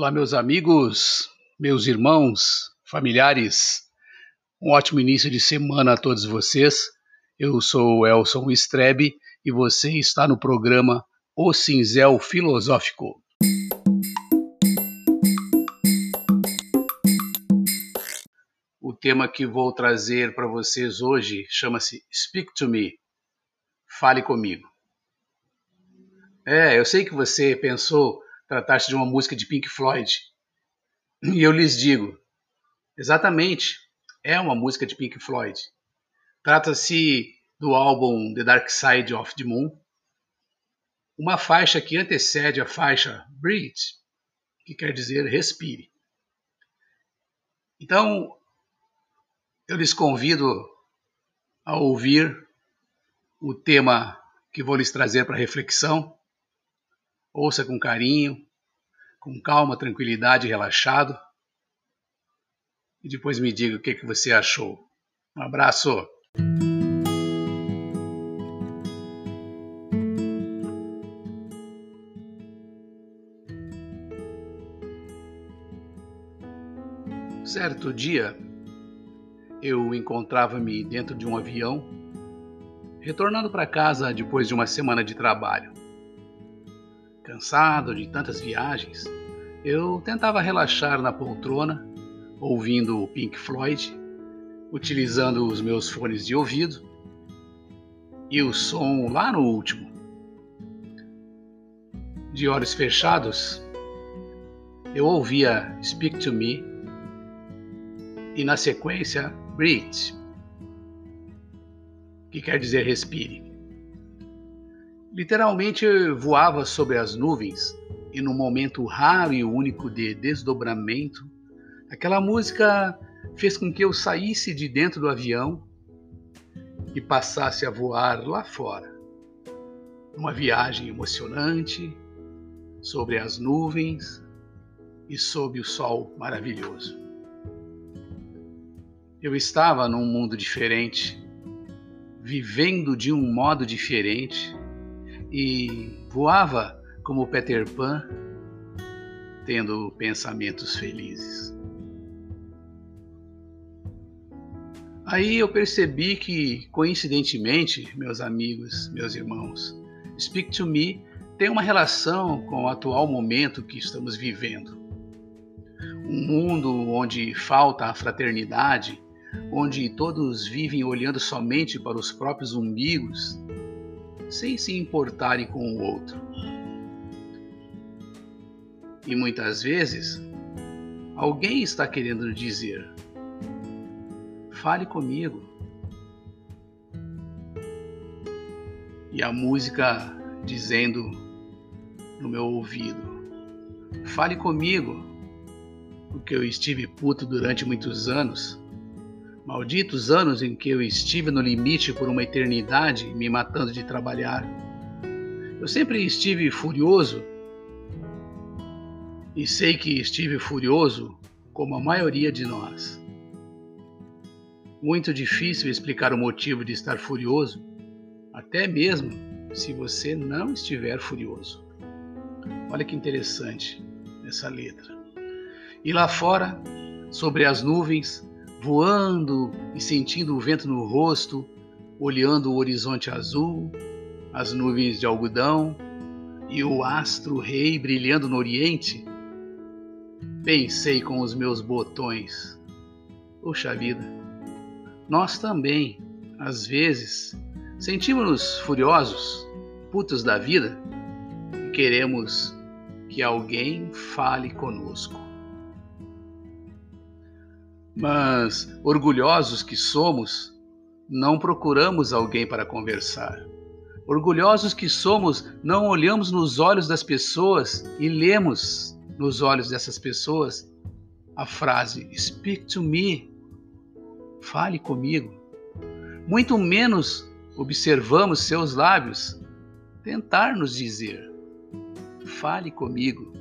Olá, meus amigos, meus irmãos, familiares. Um ótimo início de semana a todos vocês. Eu sou Elson Strebe e você está no programa O Cinzel Filosófico. O tema que vou trazer para vocês hoje chama-se Speak to Me. Fale comigo. É, eu sei que você pensou tratar-se de uma música de Pink Floyd. E eu lhes digo, exatamente, é uma música de Pink Floyd. Trata-se do álbum The Dark Side of the Moon, uma faixa que antecede a faixa Breathe, que quer dizer respire. Então, eu lhes convido a ouvir o tema que vou lhes trazer para reflexão Ouça com carinho, com calma, tranquilidade, relaxado. E depois me diga o que, que você achou. Um abraço! Certo dia, eu encontrava-me dentro de um avião, retornando para casa depois de uma semana de trabalho. Cansado de tantas viagens, eu tentava relaxar na poltrona, ouvindo o Pink Floyd, utilizando os meus fones de ouvido e o som lá no último. De olhos fechados, eu ouvia Speak to Me e na sequência Breathe, que quer dizer respire. Literalmente voava sobre as nuvens e num momento raro e único de desdobramento, aquela música fez com que eu saísse de dentro do avião e passasse a voar lá fora. Uma viagem emocionante sobre as nuvens e sob o sol maravilhoso. Eu estava num mundo diferente, vivendo de um modo diferente e voava como Peter Pan, tendo pensamentos felizes. Aí eu percebi que, coincidentemente, meus amigos, meus irmãos, Speak to Me tem uma relação com o atual momento que estamos vivendo. Um mundo onde falta a fraternidade, onde todos vivem olhando somente para os próprios umbigos sem se importarem com o outro. E muitas vezes, alguém está querendo dizer: fale comigo. E a música dizendo no meu ouvido: fale comigo, porque eu estive puto durante muitos anos Malditos anos em que eu estive no limite por uma eternidade, me matando de trabalhar. Eu sempre estive furioso e sei que estive furioso como a maioria de nós. Muito difícil explicar o motivo de estar furioso, até mesmo se você não estiver furioso. Olha que interessante essa letra. E lá fora, sobre as nuvens, voando e sentindo o vento no rosto, olhando o horizonte azul, as nuvens de algodão e o astro rei brilhando no oriente, pensei com os meus botões: Puxa vida, nós também, às vezes, sentimos-nos furiosos, putos da vida, e queremos que alguém fale conosco. Mas, orgulhosos que somos, não procuramos alguém para conversar. Orgulhosos que somos, não olhamos nos olhos das pessoas e lemos nos olhos dessas pessoas a frase Speak to me, fale comigo. Muito menos observamos seus lábios tentar nos dizer fale comigo.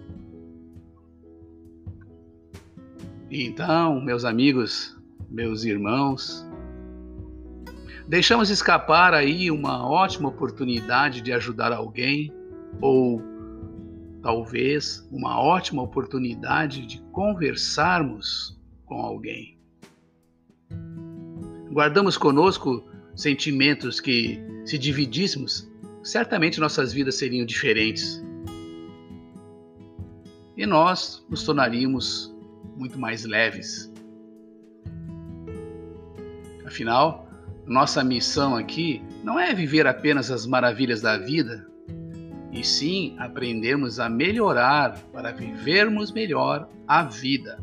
Então, meus amigos, meus irmãos, deixamos escapar aí uma ótima oportunidade de ajudar alguém ou talvez uma ótima oportunidade de conversarmos com alguém. Guardamos conosco sentimentos que, se dividíssemos, certamente nossas vidas seriam diferentes. E nós nos tornaríamos muito mais leves. Afinal, nossa missão aqui não é viver apenas as maravilhas da vida, e sim aprendermos a melhorar para vivermos melhor a vida.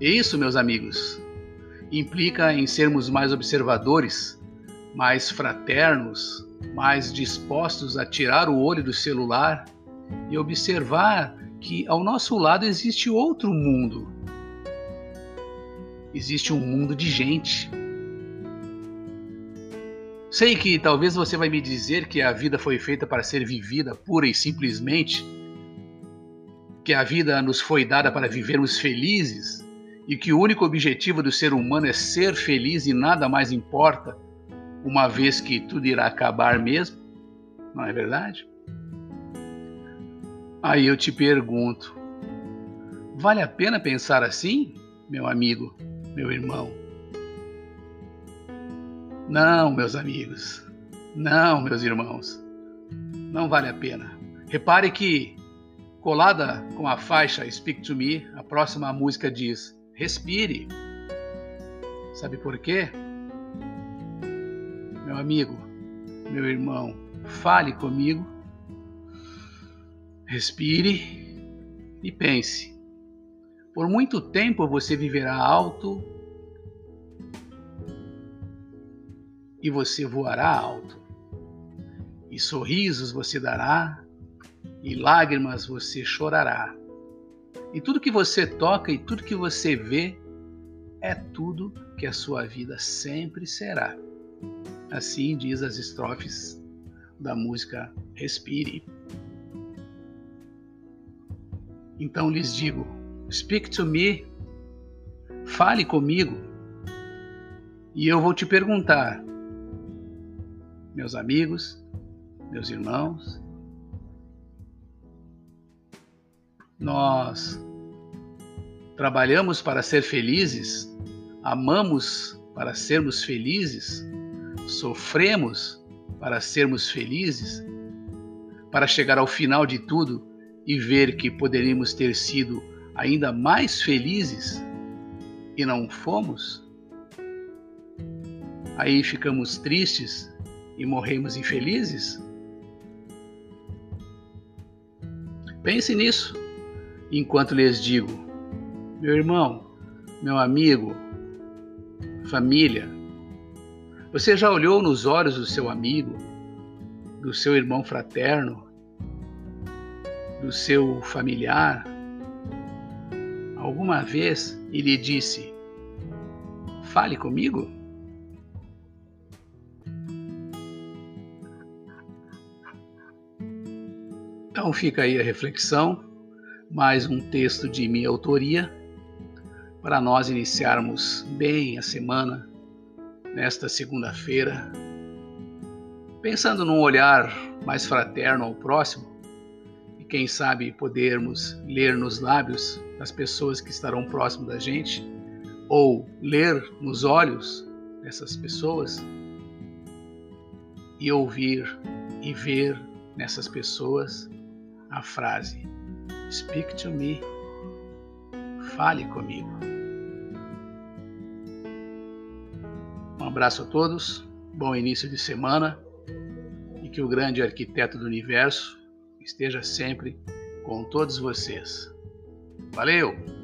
E isso, meus amigos, implica em sermos mais observadores, mais fraternos, mais dispostos a tirar o olho do celular e observar que ao nosso lado existe outro mundo. Existe um mundo de gente Sei que talvez você vai me dizer que a vida foi feita para ser vivida pura e simplesmente, que a vida nos foi dada para vivermos felizes e que o único objetivo do ser humano é ser feliz e nada mais importa, uma vez que tudo irá acabar mesmo. Não é verdade? Aí eu te pergunto: vale a pena pensar assim, meu amigo, meu irmão? Não, meus amigos. Não, meus irmãos. Não vale a pena. Repare que, colada com a faixa Speak to Me, a próxima música diz: Respire. Sabe por quê? Meu amigo, meu irmão, fale comigo, respire e pense. Por muito tempo você viverá alto e você voará alto. E sorrisos você dará, e lágrimas você chorará. E tudo que você toca e tudo que você vê é tudo que a sua vida sempre será. Assim diz as estrofes da música Respire. Então lhes digo: Speak to me, fale comigo, e eu vou te perguntar: meus amigos, meus irmãos, nós trabalhamos para ser felizes, amamos para sermos felizes, sofremos para sermos felizes, para chegar ao final de tudo e ver que poderíamos ter sido ainda mais felizes e não fomos? Aí ficamos tristes e morremos infelizes? Pense nisso enquanto lhes digo, meu irmão, meu amigo, família, você já olhou nos olhos do seu amigo, do seu irmão fraterno, do seu familiar, alguma vez e lhe disse: Fale comigo? Então fica aí a reflexão, mais um texto de minha autoria, para nós iniciarmos bem a semana, nesta segunda-feira, pensando num olhar mais fraterno ao próximo quem sabe podermos ler nos lábios das pessoas que estarão próximo da gente ou ler nos olhos dessas pessoas e ouvir e ver nessas pessoas a frase Speak to me, fale comigo. Um abraço a todos, bom início de semana e que o grande arquiteto do universo esteja sempre com todos vocês. Valeu!